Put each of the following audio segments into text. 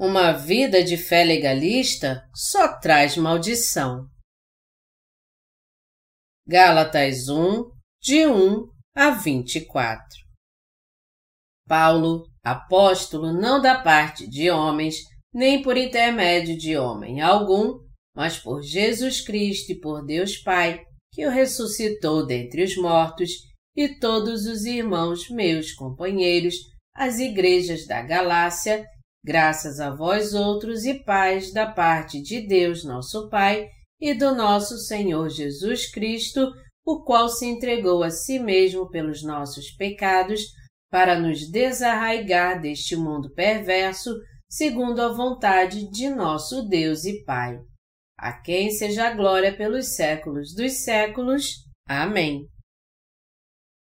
Uma vida de fé legalista só traz maldição. Gálatas 1, de 1 a 24 Paulo, apóstolo não da parte de homens, nem por intermédio de homem algum, mas por Jesus Cristo e por Deus Pai, que o ressuscitou dentre os mortos, e todos os irmãos meus companheiros, as igrejas da Galácia, graças a vós outros e paz da parte de Deus nosso Pai e do nosso Senhor Jesus Cristo, o qual se entregou a si mesmo pelos nossos pecados, para nos desarraigar deste mundo perverso, segundo a vontade de nosso Deus e Pai. A quem seja a glória pelos séculos dos séculos. Amém.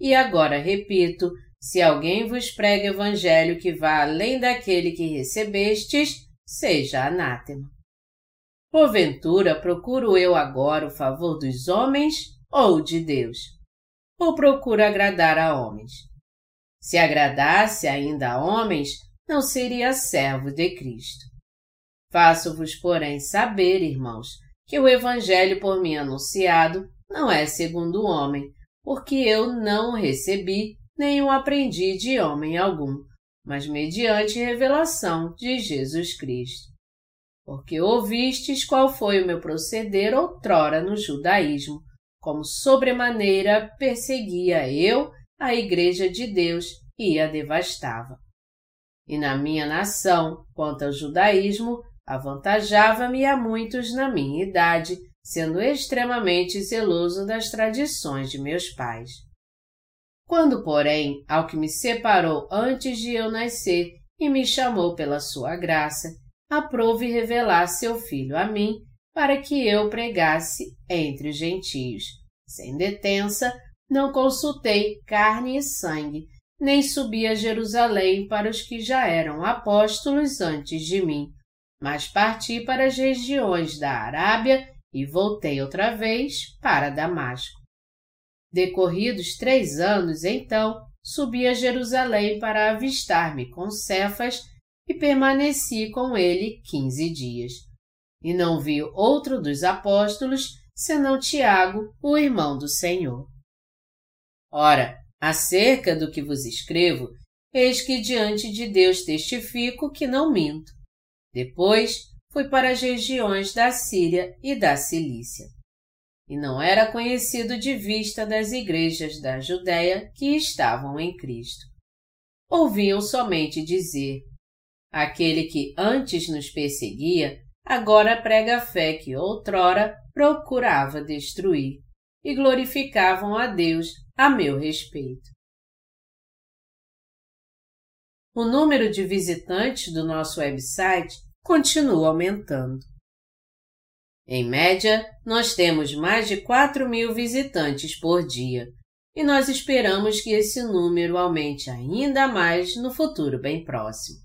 e agora repito: se alguém vos prega evangelho que vá além daquele que recebestes, seja anátema. Porventura procuro eu agora o favor dos homens ou de Deus? Ou procuro agradar a homens? Se agradasse ainda a homens, não seria servo de Cristo. Faço-vos, porém, saber, irmãos, que o Evangelho por mim anunciado não é segundo o homem, porque eu não recebi nem o aprendi de homem algum, mas mediante revelação de Jesus Cristo. Porque ouvistes qual foi o meu proceder outrora no judaísmo, como sobremaneira perseguia eu a Igreja de Deus e a devastava. E na minha nação, quanto ao judaísmo, avantajava-me a muitos na minha idade, sendo extremamente zeloso das tradições de meus pais. Quando, porém, ao que me separou antes de eu nascer e me chamou pela sua graça, aprove revelar seu filho a mim, para que eu pregasse entre os gentios. Sem detença, não consultei carne e sangue, nem subi a Jerusalém para os que já eram apóstolos antes de mim, mas parti para as regiões da Arábia e voltei outra vez para Damasco. Decorridos três anos, então, subi a Jerusalém para avistar-me com Cefas e permaneci com ele quinze dias. E não vi outro dos apóstolos senão Tiago, o irmão do Senhor. Ora, acerca do que vos escrevo, eis que diante de Deus testifico que não minto. Depois, fui para as regiões da Síria e da Cilícia. E não era conhecido de vista das igrejas da Judéia que estavam em Cristo. Ouviam somente dizer: Aquele que antes nos perseguia, agora prega a fé que outrora procurava destruir, e glorificavam a Deus a meu respeito. O número de visitantes do nosso website continua aumentando. Em média, nós temos mais de 4 mil visitantes por dia e nós esperamos que esse número aumente ainda mais no futuro bem próximo.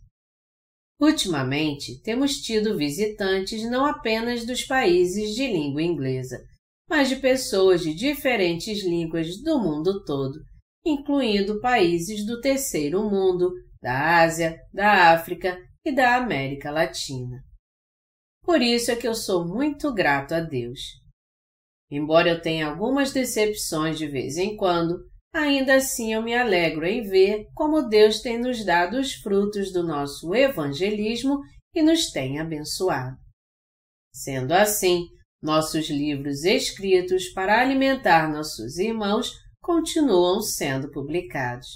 Ultimamente, temos tido visitantes não apenas dos países de língua inglesa, mas de pessoas de diferentes línguas do mundo todo, incluindo países do terceiro mundo, da Ásia, da África e da América Latina. Por isso é que eu sou muito grato a Deus. Embora eu tenha algumas decepções de vez em quando, ainda assim eu me alegro em ver como Deus tem nos dado os frutos do nosso evangelismo e nos tem abençoado. Sendo assim, nossos livros escritos para alimentar nossos irmãos continuam sendo publicados.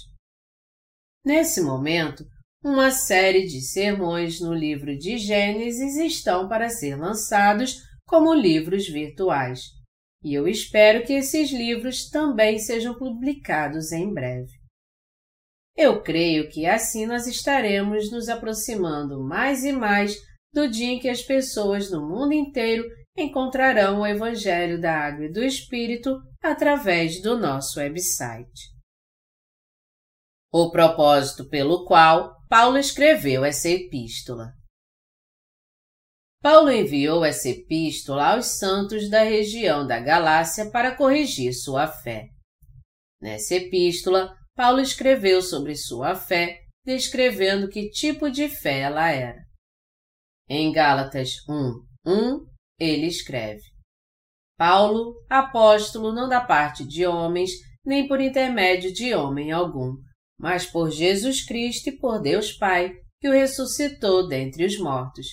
Nesse momento, uma série de sermões no livro de Gênesis estão para ser lançados como livros virtuais, e eu espero que esses livros também sejam publicados em breve. Eu creio que assim nós estaremos nos aproximando mais e mais do dia em que as pessoas no mundo inteiro encontrarão o Evangelho da Água e do Espírito através do nosso website. O propósito pelo qual Paulo escreveu essa epístola. Paulo enviou essa epístola aos santos da região da Galácia para corrigir sua fé. Nessa epístola, Paulo escreveu sobre sua fé, descrevendo que tipo de fé ela era. Em Gálatas 1, 1, ele escreve: Paulo, apóstolo não da parte de homens, nem por intermédio de homem algum, mas por Jesus Cristo e por Deus Pai, que o ressuscitou dentre os mortos.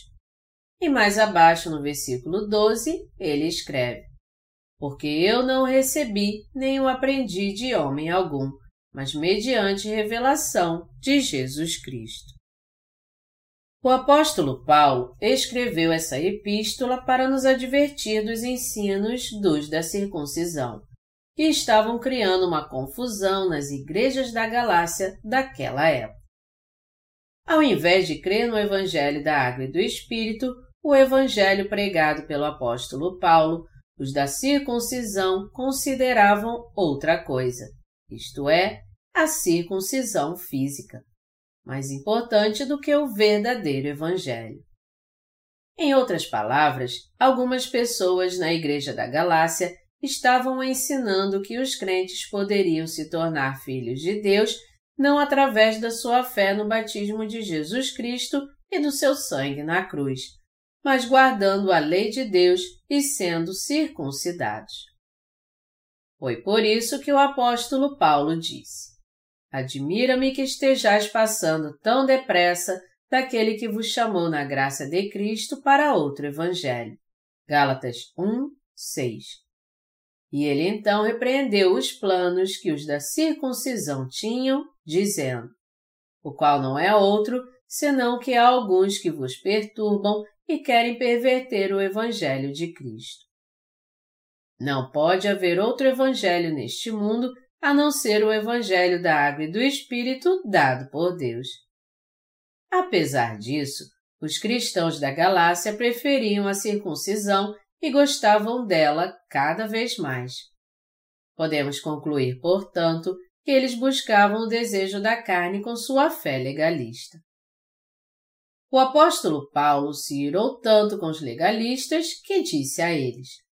E mais abaixo, no versículo 12, ele escreve: Porque eu não recebi nem o aprendi de homem algum, mas mediante revelação de Jesus Cristo. O apóstolo Paulo escreveu essa epístola para nos advertir dos ensinos dos da circuncisão, que estavam criando uma confusão nas igrejas da Galácia daquela época. Ao invés de crer no Evangelho da Água e do Espírito, o Evangelho pregado pelo apóstolo Paulo, os da circuncisão consideravam outra coisa, isto é, a circuncisão física mais importante do que o verdadeiro Evangelho. Em outras palavras, algumas pessoas na Igreja da Galácia estavam ensinando que os crentes poderiam se tornar filhos de Deus não através da sua fé no batismo de Jesus Cristo e do seu sangue na cruz, mas guardando a lei de Deus e sendo circuncidados. Foi por isso que o apóstolo Paulo disse: Admira-me que estejais passando tão depressa daquele que vos chamou na graça de Cristo para outro evangelho. Gálatas 1, 6. E ele então repreendeu os planos que os da circuncisão tinham, dizendo: O qual não é outro, senão que há alguns que vos perturbam e querem perverter o evangelho de Cristo. Não pode haver outro evangelho neste mundo a não ser o Evangelho da Água e do Espírito dado por Deus. Apesar disso, os cristãos da Galácia preferiam a circuncisão e gostavam dela cada vez mais. Podemos concluir, portanto, que eles buscavam o desejo da carne com sua fé legalista. O apóstolo Paulo se irou tanto com os legalistas que disse a eles: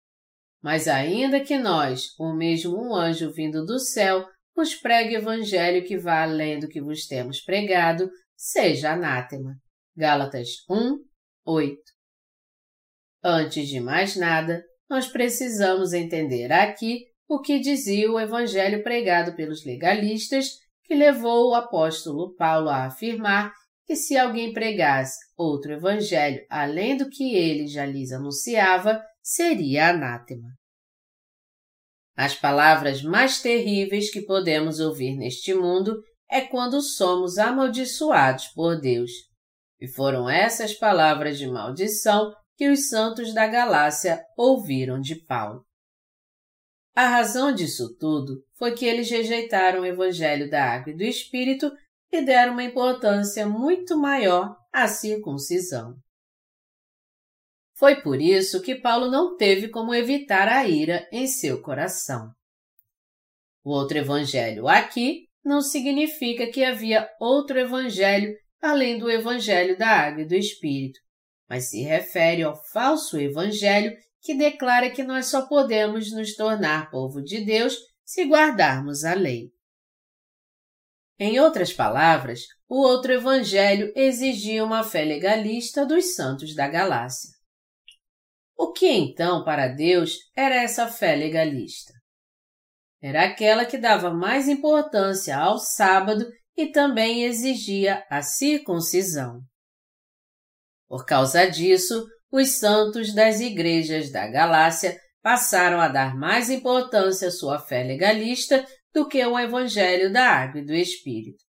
mas ainda que nós, ou mesmo um anjo vindo do céu, vos pregue evangelho que vá além do que vos temos pregado, seja anátema. Gálatas 1, 8. Antes de mais nada, nós precisamos entender aqui o que dizia o evangelho pregado pelos legalistas, que levou o apóstolo Paulo a afirmar que se alguém pregasse outro evangelho além do que ele já lhes anunciava, seria anátema. As palavras mais terríveis que podemos ouvir neste mundo é quando somos amaldiçoados por Deus. E foram essas palavras de maldição que os santos da Galácia ouviram de Paulo. A razão disso tudo foi que eles rejeitaram o Evangelho da Água e do Espírito e deram uma importância muito maior à circuncisão. Foi por isso que Paulo não teve como evitar a ira em seu coração. O outro evangelho aqui não significa que havia outro evangelho além do evangelho da água e do espírito, mas se refere ao falso evangelho que declara que nós só podemos nos tornar povo de Deus se guardarmos a lei. Em outras palavras, o outro evangelho exigia uma fé legalista dos santos da Galácia. O que então, para Deus, era essa fé legalista? Era aquela que dava mais importância ao sábado e também exigia a circuncisão. Por causa disso, os santos das igrejas da Galácia passaram a dar mais importância à sua fé legalista do que ao Evangelho da Água e do Espírito.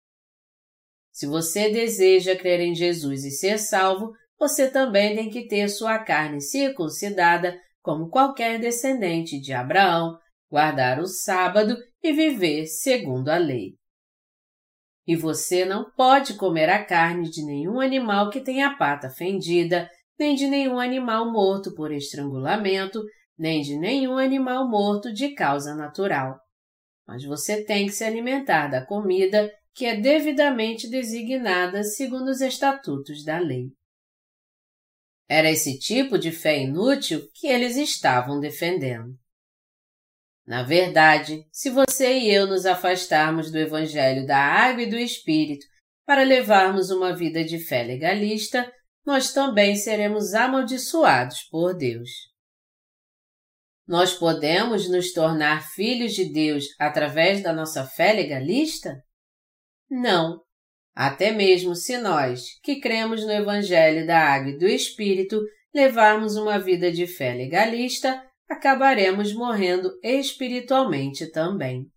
Se você deseja crer em Jesus e ser salvo, você também tem que ter sua carne circuncidada, como qualquer descendente de Abraão, guardar o sábado e viver segundo a lei. E você não pode comer a carne de nenhum animal que tenha pata fendida, nem de nenhum animal morto por estrangulamento, nem de nenhum animal morto de causa natural. Mas você tem que se alimentar da comida que é devidamente designada segundo os estatutos da lei. Era esse tipo de fé inútil que eles estavam defendendo. Na verdade, se você e eu nos afastarmos do Evangelho da Água e do Espírito para levarmos uma vida de fé legalista, nós também seremos amaldiçoados por Deus. Nós podemos nos tornar filhos de Deus através da nossa fé legalista? Não. Até mesmo se nós, que cremos no Evangelho da Água e do Espírito, levarmos uma vida de fé legalista, acabaremos morrendo espiritualmente também.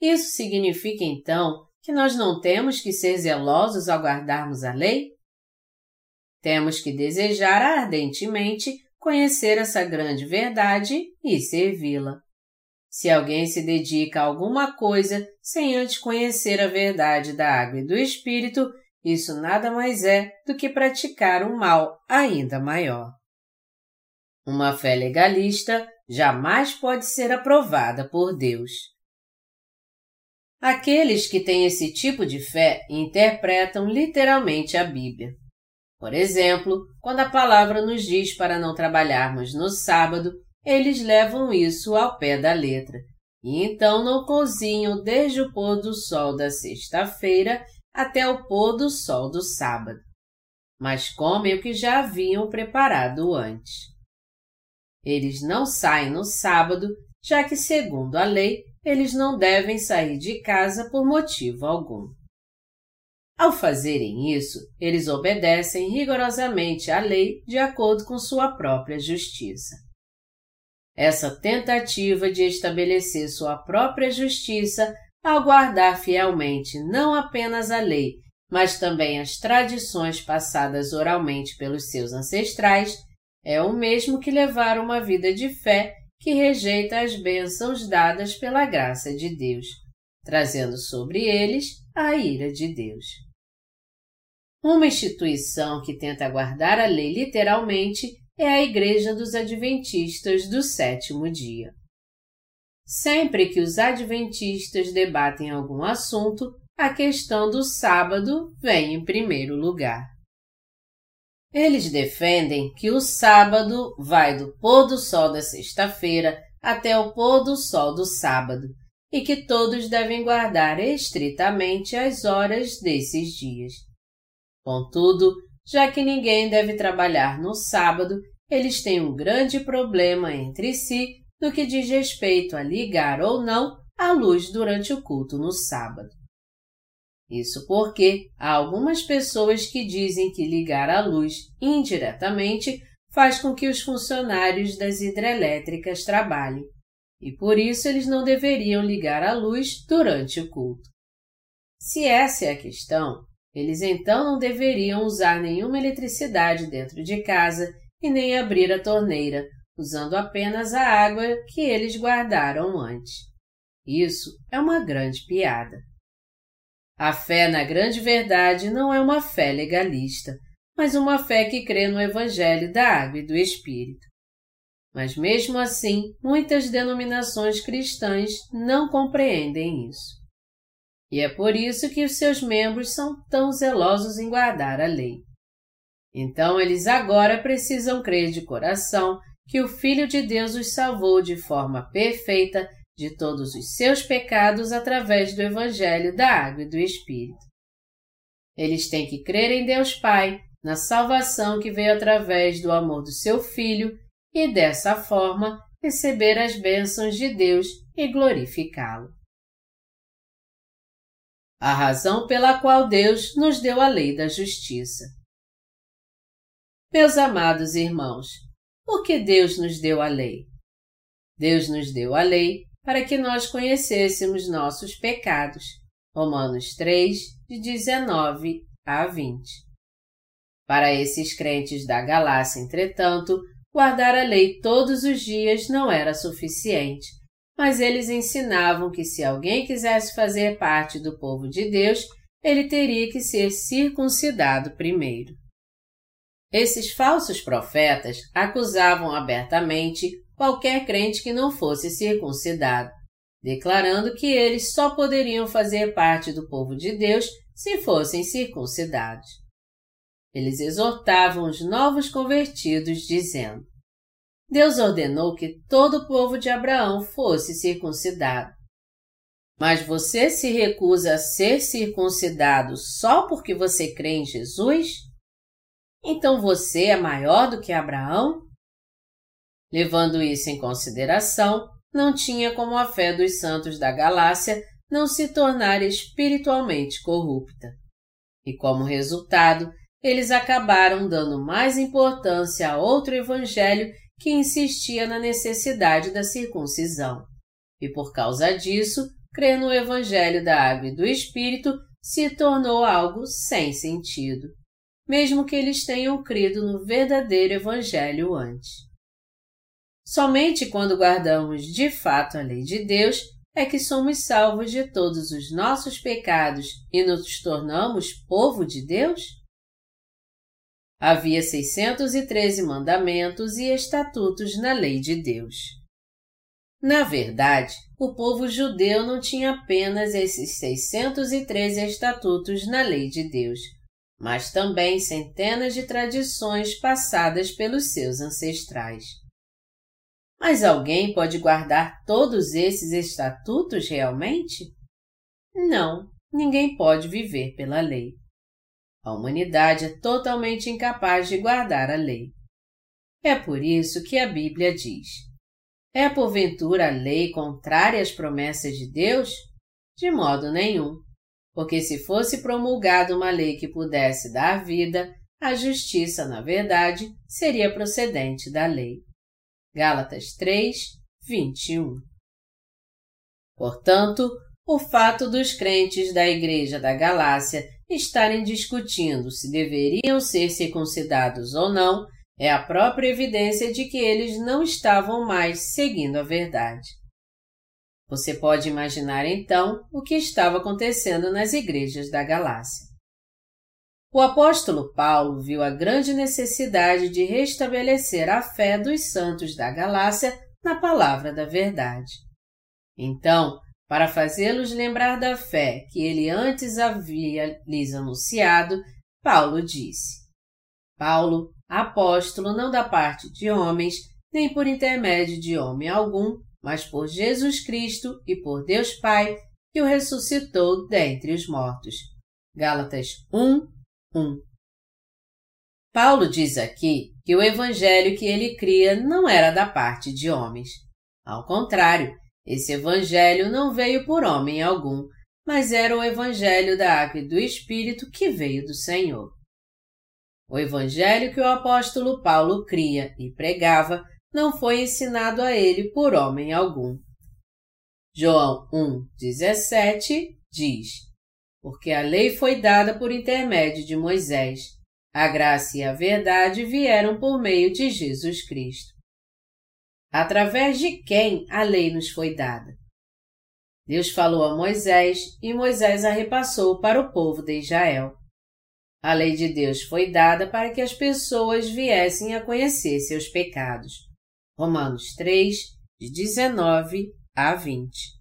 Isso significa então que nós não temos que ser zelosos ao guardarmos a lei? Temos que desejar ardentemente conhecer essa grande verdade e servi-la. Se alguém se dedica a alguma coisa sem antes conhecer a verdade da água e do espírito, isso nada mais é do que praticar um mal ainda maior. Uma fé legalista jamais pode ser aprovada por Deus. Aqueles que têm esse tipo de fé interpretam literalmente a Bíblia. Por exemplo, quando a palavra nos diz para não trabalharmos no sábado, eles levam isso ao pé da letra, e então não cozinham desde o pôr do sol da sexta-feira até o pôr do sol do sábado, mas comem o que já haviam preparado antes. Eles não saem no sábado, já que, segundo a lei, eles não devem sair de casa por motivo algum. Ao fazerem isso, eles obedecem rigorosamente à lei de acordo com sua própria justiça. Essa tentativa de estabelecer sua própria justiça ao guardar fielmente não apenas a lei, mas também as tradições passadas oralmente pelos seus ancestrais, é o mesmo que levar uma vida de fé que rejeita as bênçãos dadas pela graça de Deus, trazendo sobre eles a ira de Deus. Uma instituição que tenta guardar a lei literalmente é a Igreja dos Adventistas do Sétimo Dia. Sempre que os Adventistas debatem algum assunto, a questão do sábado vem em primeiro lugar. Eles defendem que o sábado vai do pôr do sol da sexta-feira até o pôr do sol do sábado e que todos devem guardar estritamente as horas desses dias. Contudo, já que ninguém deve trabalhar no sábado, eles têm um grande problema entre si no que diz respeito a ligar ou não a luz durante o culto no sábado. Isso porque há algumas pessoas que dizem que ligar a luz indiretamente faz com que os funcionários das hidrelétricas trabalhem, e por isso eles não deveriam ligar a luz durante o culto. Se essa é a questão, eles então não deveriam usar nenhuma eletricidade dentro de casa e nem abrir a torneira, usando apenas a água que eles guardaram antes. Isso é uma grande piada. A fé na grande verdade não é uma fé legalista, mas uma fé que crê no Evangelho da Água e do Espírito. Mas mesmo assim, muitas denominações cristãs não compreendem isso. E é por isso que os seus membros são tão zelosos em guardar a lei. Então eles agora precisam crer de coração que o Filho de Deus os salvou de forma perfeita de todos os seus pecados através do Evangelho da Água e do Espírito. Eles têm que crer em Deus Pai, na salvação que veio através do amor do seu Filho e, dessa forma, receber as bênçãos de Deus e glorificá-lo. A razão pela qual Deus nos deu a lei da justiça. Meus amados irmãos, por que Deus nos deu a lei? Deus nos deu a lei para que nós conhecêssemos nossos pecados. Romanos 3, de 19 a 20. Para esses crentes da Galácia, entretanto, guardar a lei todos os dias não era suficiente, mas eles ensinavam que se alguém quisesse fazer parte do povo de Deus, ele teria que ser circuncidado primeiro. Esses falsos profetas acusavam abertamente qualquer crente que não fosse circuncidado, declarando que eles só poderiam fazer parte do povo de Deus se fossem circuncidados. Eles exortavam os novos convertidos, dizendo: Deus ordenou que todo o povo de Abraão fosse circuncidado. Mas você se recusa a ser circuncidado só porque você crê em Jesus? Então você é maior do que Abraão? Levando isso em consideração, não tinha como a fé dos santos da Galácia não se tornar espiritualmente corrupta. E como resultado, eles acabaram dando mais importância a outro evangelho que insistia na necessidade da circuncisão. E por causa disso, crer no evangelho da água e do espírito se tornou algo sem sentido, mesmo que eles tenham crido no verdadeiro evangelho antes. Somente quando guardamos de fato a lei de Deus é que somos salvos de todos os nossos pecados e nos tornamos povo de Deus? Havia 613 mandamentos e estatutos na lei de Deus. Na verdade, o povo judeu não tinha apenas esses 613 estatutos na lei de Deus, mas também centenas de tradições passadas pelos seus ancestrais. Mas alguém pode guardar todos esses estatutos realmente? Não, ninguém pode viver pela lei. A humanidade é totalmente incapaz de guardar a lei. É por isso que a Bíblia diz: É porventura a lei contrária às promessas de Deus? De modo nenhum. Porque se fosse promulgada uma lei que pudesse dar vida, a justiça, na verdade, seria procedente da lei. Gálatas 3, 21. Portanto, o fato dos crentes da Igreja da Galácia estarem discutindo se deveriam ser circuncidados ou não é a própria evidência de que eles não estavam mais seguindo a verdade. Você pode imaginar então o que estava acontecendo nas igrejas da Galácia. O apóstolo Paulo viu a grande necessidade de restabelecer a fé dos santos da Galácia na palavra da verdade. Então, para fazê-los lembrar da fé que ele antes havia lhes anunciado, Paulo disse: Paulo, apóstolo não da parte de homens, nem por intermédio de homem algum, mas por Jesus Cristo e por Deus Pai, que o ressuscitou dentre os mortos. Gálatas 1, 1. Paulo diz aqui que o evangelho que ele cria não era da parte de homens. Ao contrário, esse evangelho não veio por homem algum, mas era o evangelho da água e do Espírito que veio do Senhor. O evangelho que o apóstolo Paulo cria e pregava não foi ensinado a ele por homem algum. João 1,17 diz: porque a lei foi dada por intermédio de Moisés. A graça e a verdade vieram por meio de Jesus Cristo. Através de quem a lei nos foi dada? Deus falou a Moisés e Moisés a repassou para o povo de Israel. A lei de Deus foi dada para que as pessoas viessem a conhecer seus pecados. Romanos 3, de 19 a 20.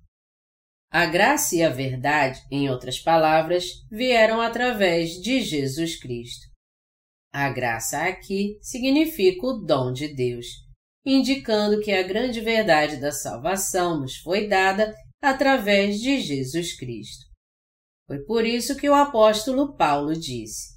A graça e a verdade, em outras palavras, vieram através de Jesus Cristo. A graça aqui significa o dom de Deus, indicando que a grande verdade da salvação nos foi dada através de Jesus Cristo. Foi por isso que o apóstolo Paulo disse: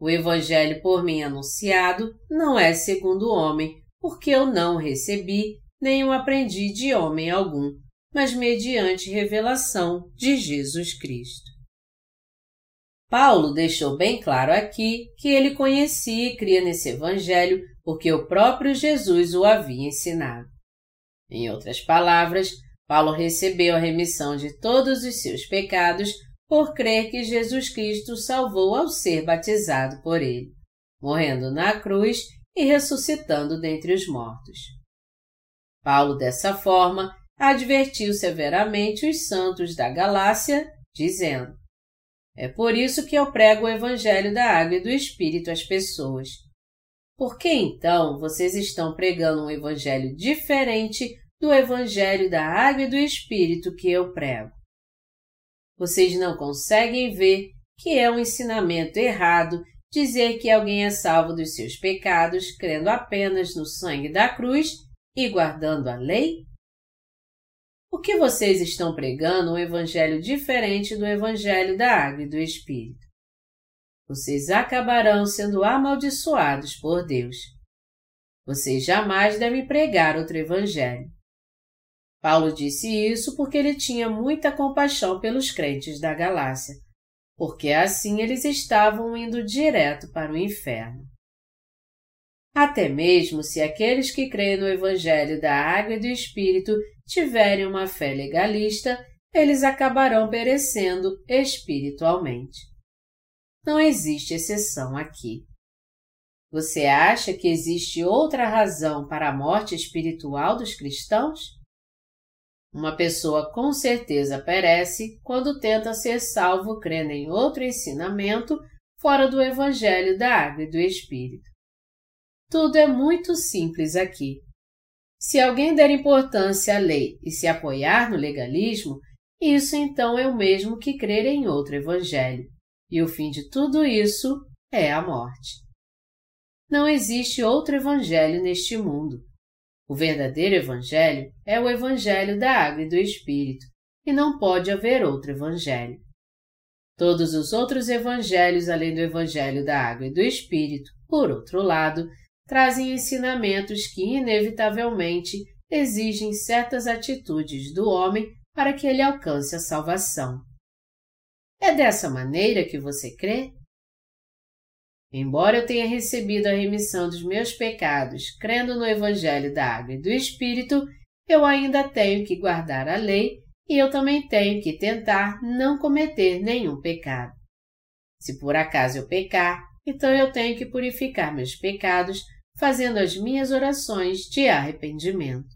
O evangelho por mim anunciado não é segundo o homem, porque eu não o recebi, nem o aprendi de homem algum, mas mediante revelação de Jesus Cristo. Paulo deixou bem claro aqui que ele conhecia e cria nesse Evangelho porque o próprio Jesus o havia ensinado. Em outras palavras, Paulo recebeu a remissão de todos os seus pecados por crer que Jesus Cristo salvou ao ser batizado por ele, morrendo na cruz e ressuscitando dentre os mortos. Paulo, dessa forma, advertiu severamente os santos da Galácia, dizendo: É por isso que eu prego o Evangelho da Água e do Espírito às pessoas. por que então vocês estão pregando um evangelho diferente do evangelho da água e do espírito que eu prego? Vocês não conseguem ver que é um ensinamento errado dizer que alguém é salvo dos seus pecados crendo apenas no sangue da cruz e guardando a lei? Por que vocês estão pregando um evangelho diferente do evangelho da água e do Espírito? Vocês acabarão sendo amaldiçoados por Deus. Vocês jamais devem pregar outro evangelho. Paulo disse isso porque ele tinha muita compaixão pelos crentes da Galácia, porque assim eles estavam indo direto para o inferno. Até mesmo se aqueles que creem no Evangelho da Água e do Espírito tiverem uma fé legalista, eles acabarão perecendo espiritualmente. Não existe exceção aqui. Você acha que existe outra razão para a morte espiritual dos cristãos? Uma pessoa com certeza perece quando tenta ser salvo crendo em outro ensinamento fora do Evangelho da Água e do Espírito. Tudo é muito simples aqui. Se alguém der importância à lei e se apoiar no legalismo, isso então é o mesmo que crer em outro evangelho, e o fim de tudo isso é a morte. Não existe outro evangelho neste mundo. O verdadeiro evangelho é o evangelho da água e do espírito, e não pode haver outro evangelho. Todos os outros evangelhos além do evangelho da água e do espírito, por outro lado, trazem ensinamentos que, inevitavelmente, exigem certas atitudes do homem para que ele alcance a salvação. É dessa maneira que você crê? Embora eu tenha recebido a remissão dos meus pecados crendo no Evangelho da Água e do Espírito, eu ainda tenho que guardar a lei e eu também tenho que tentar não cometer nenhum pecado. Se por acaso eu pecar, então eu tenho que purificar meus pecados fazendo as minhas orações de arrependimento.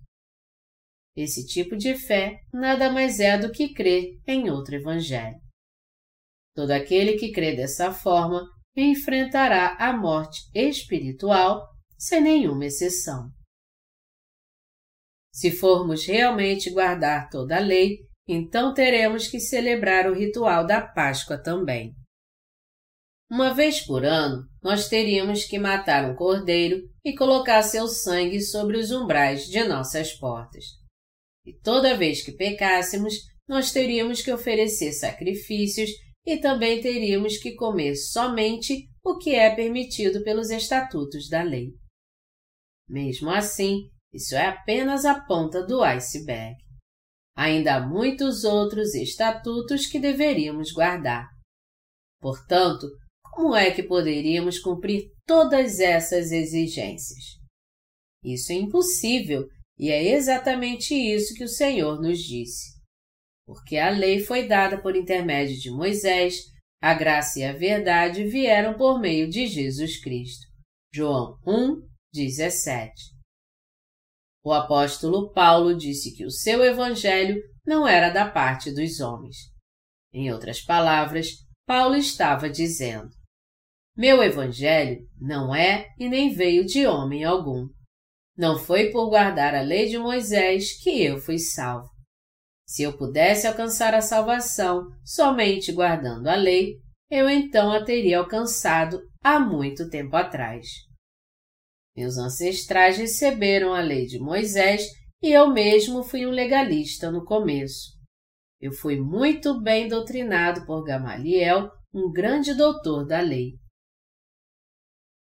Esse tipo de fé nada mais é do que crer em outro evangelho. Todo aquele que crê dessa forma enfrentará a morte espiritual sem nenhuma exceção. Se formos realmente guardar toda a lei, então teremos que celebrar o ritual da Páscoa também. Uma vez por ano, nós teríamos que matar um cordeiro e colocar seu sangue sobre os umbrais de nossas portas. E toda vez que pecássemos, nós teríamos que oferecer sacrifícios e também teríamos que comer somente o que é permitido pelos estatutos da lei. Mesmo assim, isso é apenas a ponta do iceberg. Ainda há muitos outros estatutos que deveríamos guardar. Portanto, como é que poderíamos cumprir todas essas exigências? Isso é impossível e é exatamente isso que o Senhor nos disse. Porque a lei foi dada por intermédio de Moisés, a graça e a verdade vieram por meio de Jesus Cristo. João 1, 17. O apóstolo Paulo disse que o seu evangelho não era da parte dos homens. Em outras palavras, Paulo estava dizendo: meu evangelho não é e nem veio de homem algum. Não foi por guardar a lei de Moisés que eu fui salvo. Se eu pudesse alcançar a salvação somente guardando a lei, eu então a teria alcançado há muito tempo atrás. Meus ancestrais receberam a lei de Moisés e eu mesmo fui um legalista no começo. Eu fui muito bem doutrinado por Gamaliel, um grande doutor da lei.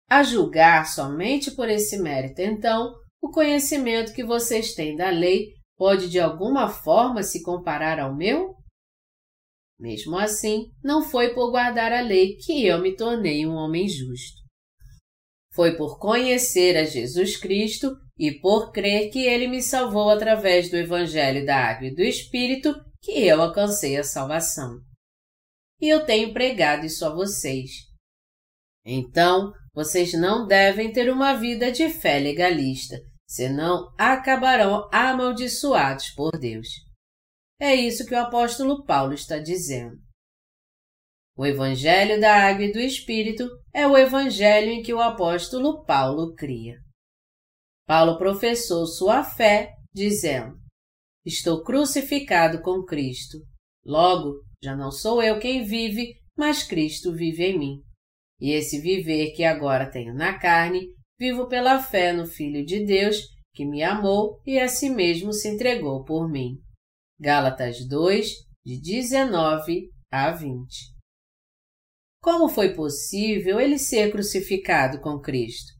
A julgar somente por esse mérito, então, o conhecimento que vocês têm da lei pode de alguma forma se comparar ao meu? Mesmo assim, não foi por guardar a lei que eu me tornei um homem justo. Foi por conhecer a Jesus Cristo e por crer que ele me salvou através do Evangelho da Água e do Espírito que eu alcancei a salvação. E eu tenho pregado isso a vocês. Então, vocês não devem ter uma vida de fé legalista, senão acabarão amaldiçoados por Deus. É isso que o apóstolo Paulo está dizendo. O Evangelho da Água e do Espírito é o Evangelho em que o apóstolo Paulo cria. Paulo professou sua fé, dizendo: Estou crucificado com Cristo. Logo, já não sou eu quem vive, mas Cristo vive em mim. E esse viver que agora tenho na carne, vivo pela fé no Filho de Deus, que me amou e a si mesmo se entregou por mim. Gálatas 2, de 19 a 20. Como foi possível ele ser crucificado com Cristo?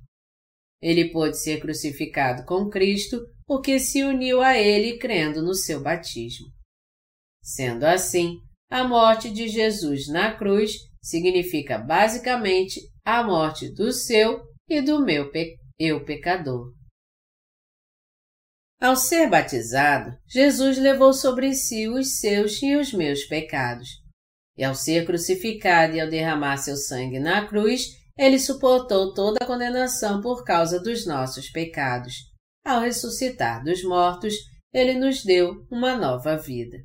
Ele pôde ser crucificado com Cristo porque se uniu a ele crendo no seu batismo. Sendo assim, a morte de Jesus na cruz significa basicamente a morte do seu e do meu pe eu pecador. Ao ser batizado, Jesus levou sobre si os seus e os meus pecados. E ao ser crucificado e ao derramar seu sangue na cruz, ele suportou toda a condenação por causa dos nossos pecados. Ao ressuscitar dos mortos, ele nos deu uma nova vida.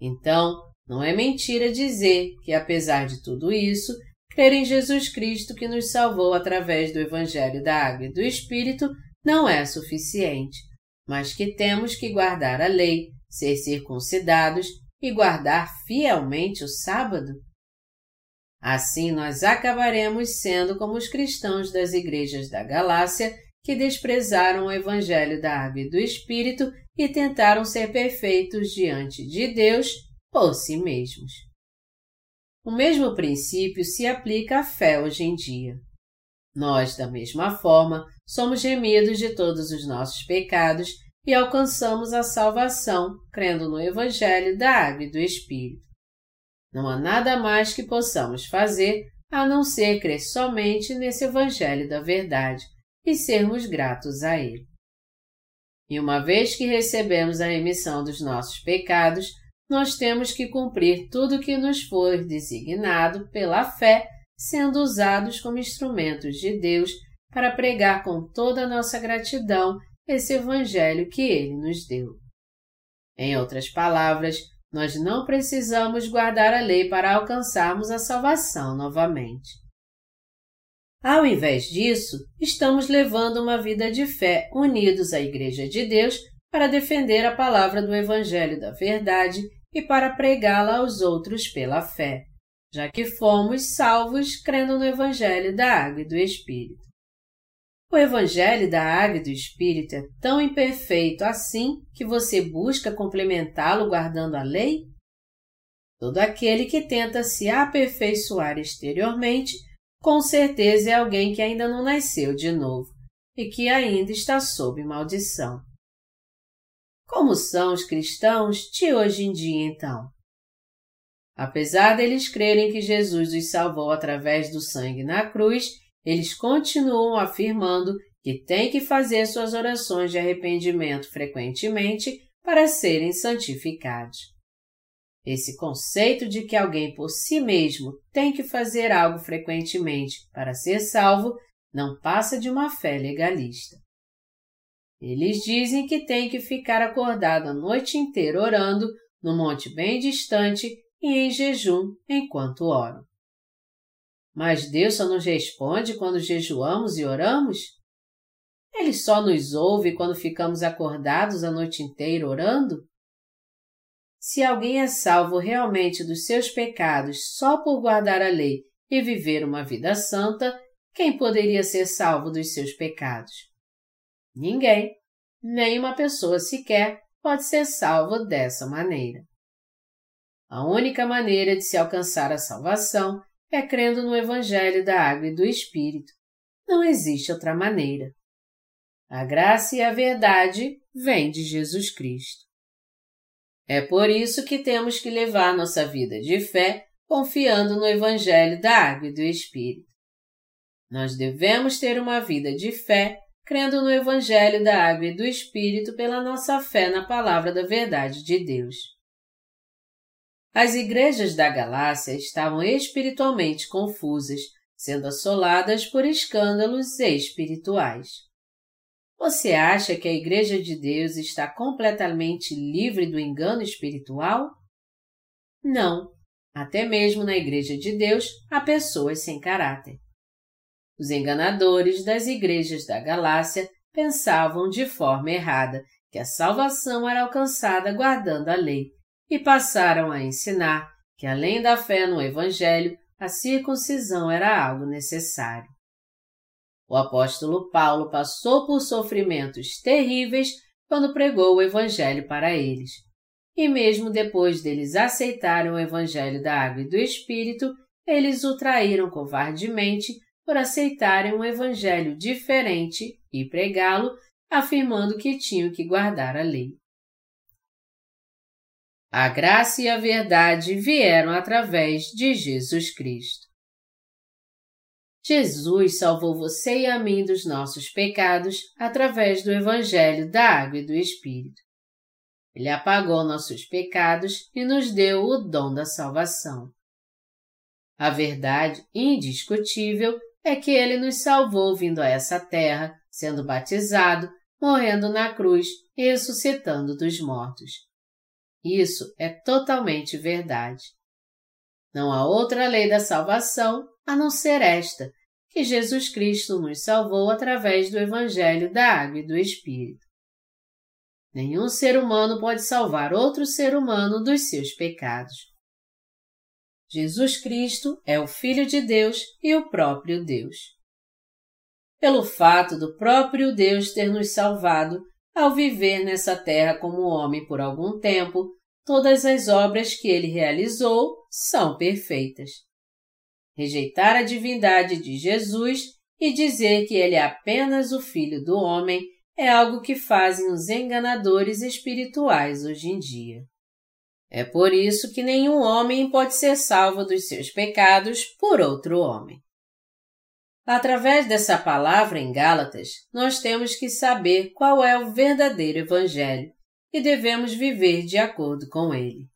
Então, não é mentira dizer que, apesar de tudo isso, crer em Jesus Cristo que nos salvou através do Evangelho da Água e do Espírito não é suficiente, mas que temos que guardar a lei, ser circuncidados e guardar fielmente o sábado? Assim, nós acabaremos sendo como os cristãos das igrejas da Galácia que desprezaram o Evangelho da Água e do Espírito e tentaram ser perfeitos diante de Deus por si mesmos. O mesmo princípio se aplica à fé hoje em dia. Nós, da mesma forma, somos remidos de todos os nossos pecados e alcançamos a salvação crendo no Evangelho da Água e do Espírito. Não há nada mais que possamos fazer a não ser crer somente nesse Evangelho da Verdade e sermos gratos a Ele. E uma vez que recebemos a remissão dos nossos pecados, nós temos que cumprir tudo o que nos for designado pela fé, sendo usados como instrumentos de Deus para pregar com toda a nossa gratidão esse Evangelho que Ele nos deu. Em outras palavras, nós não precisamos guardar a lei para alcançarmos a salvação novamente. Ao invés disso, estamos levando uma vida de fé unidos à Igreja de Deus para defender a palavra do Evangelho da Verdade e para pregá-la aos outros pela fé, já que fomos salvos crendo no Evangelho da Água e do Espírito. O Evangelho da Água e do Espírito é tão imperfeito assim que você busca complementá-lo guardando a lei? Todo aquele que tenta se aperfeiçoar exteriormente, com certeza é alguém que ainda não nasceu de novo e que ainda está sob maldição. Como são os cristãos de hoje em dia, então? Apesar deles crerem que Jesus os salvou através do sangue na cruz, eles continuam afirmando que têm que fazer suas orações de arrependimento frequentemente para serem santificados. Esse conceito de que alguém por si mesmo tem que fazer algo frequentemente para ser salvo não passa de uma fé legalista. Eles dizem que tem que ficar acordado a noite inteira orando, no monte bem distante e em jejum enquanto oram. Mas Deus só nos responde quando jejuamos e oramos? Ele só nos ouve quando ficamos acordados a noite inteira orando? Se alguém é salvo realmente dos seus pecados só por guardar a lei e viver uma vida santa, quem poderia ser salvo dos seus pecados? Ninguém, nem uma pessoa sequer, pode ser salvo dessa maneira. A única maneira de se alcançar a salvação é crendo no Evangelho da Água e do Espírito. Não existe outra maneira. A graça e a verdade vêm de Jesus Cristo. É por isso que temos que levar nossa vida de fé confiando no Evangelho da Água e do Espírito. Nós devemos ter uma vida de fé crendo no Evangelho da Água e do Espírito pela nossa fé na Palavra da Verdade de Deus. As igrejas da Galácia estavam espiritualmente confusas, sendo assoladas por escândalos espirituais. Você acha que a Igreja de Deus está completamente livre do engano espiritual? Não, Até mesmo na Igreja de Deus há pessoas sem caráter. Os enganadores das igrejas da Galácia pensavam de forma errada que a salvação era alcançada guardando a lei e passaram a ensinar que, além da fé no Evangelho, a circuncisão era algo necessário. O apóstolo Paulo passou por sofrimentos terríveis quando pregou o Evangelho para eles. E mesmo depois deles aceitarem o Evangelho da Água e do Espírito, eles o traíram covardemente por aceitarem um Evangelho diferente e pregá-lo, afirmando que tinham que guardar a lei. A graça e a verdade vieram através de Jesus Cristo. Jesus salvou você e a mim dos nossos pecados através do Evangelho da Água e do Espírito. Ele apagou nossos pecados e nos deu o dom da salvação. A verdade indiscutível é que ele nos salvou vindo a essa terra, sendo batizado, morrendo na cruz e ressuscitando dos mortos. Isso é totalmente verdade. Não há outra lei da salvação a não ser esta, que Jesus Cristo nos salvou através do Evangelho da Água e do Espírito. Nenhum ser humano pode salvar outro ser humano dos seus pecados. Jesus Cristo é o Filho de Deus e o próprio Deus. Pelo fato do próprio Deus ter nos salvado, ao viver nessa terra como homem por algum tempo, todas as obras que ele realizou são perfeitas rejeitar a divindade de Jesus e dizer que ele é apenas o filho do homem é algo que fazem os enganadores espirituais hoje em dia. É por isso que nenhum homem pode ser salvo dos seus pecados por outro homem. Através dessa palavra em Gálatas, nós temos que saber qual é o verdadeiro Evangelho e devemos viver de acordo com ele.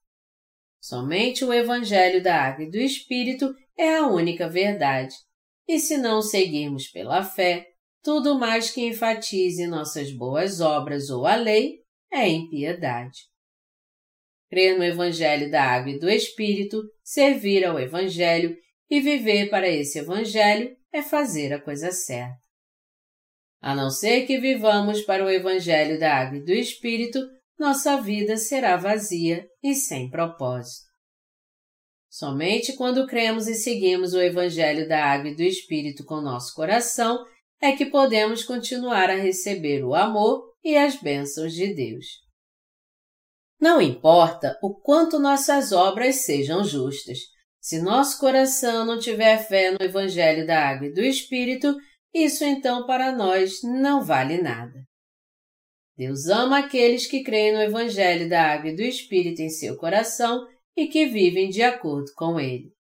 Somente o Evangelho da Água e do Espírito é a única verdade. E se não seguirmos pela fé, tudo mais que enfatize nossas boas obras ou a lei é impiedade. Crer no Evangelho da Água e do Espírito, servir ao Evangelho e viver para esse Evangelho é fazer a coisa certa. A não ser que vivamos para o Evangelho da Água e do Espírito, nossa vida será vazia e sem propósito. Somente quando cremos e seguimos o Evangelho da Água e do Espírito com nosso coração é que podemos continuar a receber o amor e as bênçãos de Deus. Não importa o quanto nossas obras sejam justas, se nosso coração não tiver fé no Evangelho da Água e do Espírito, isso então para nós não vale nada. Deus ama aqueles que creem no Evangelho da Água e do Espírito em seu coração e que vivem de acordo com ele.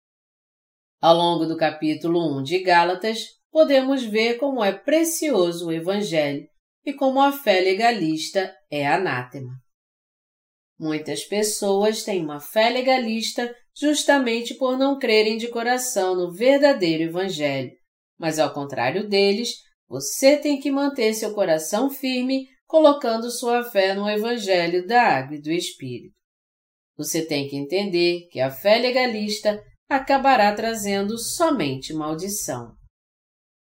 Ao longo do capítulo 1 de Gálatas, podemos ver como é precioso o Evangelho e como a fé legalista é anátema. Muitas pessoas têm uma fé legalista justamente por não crerem de coração no verdadeiro Evangelho, mas ao contrário deles, você tem que manter seu coração firme colocando sua fé no Evangelho da Água e do Espírito. Você tem que entender que a fé legalista acabará trazendo somente maldição.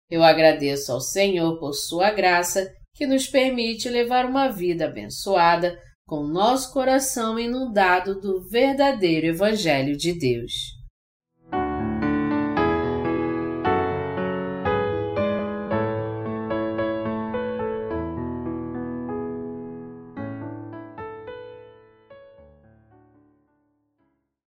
Eu agradeço ao Senhor por sua graça que nos permite levar uma vida abençoada com nosso coração inundado do verdadeiro Evangelho de Deus.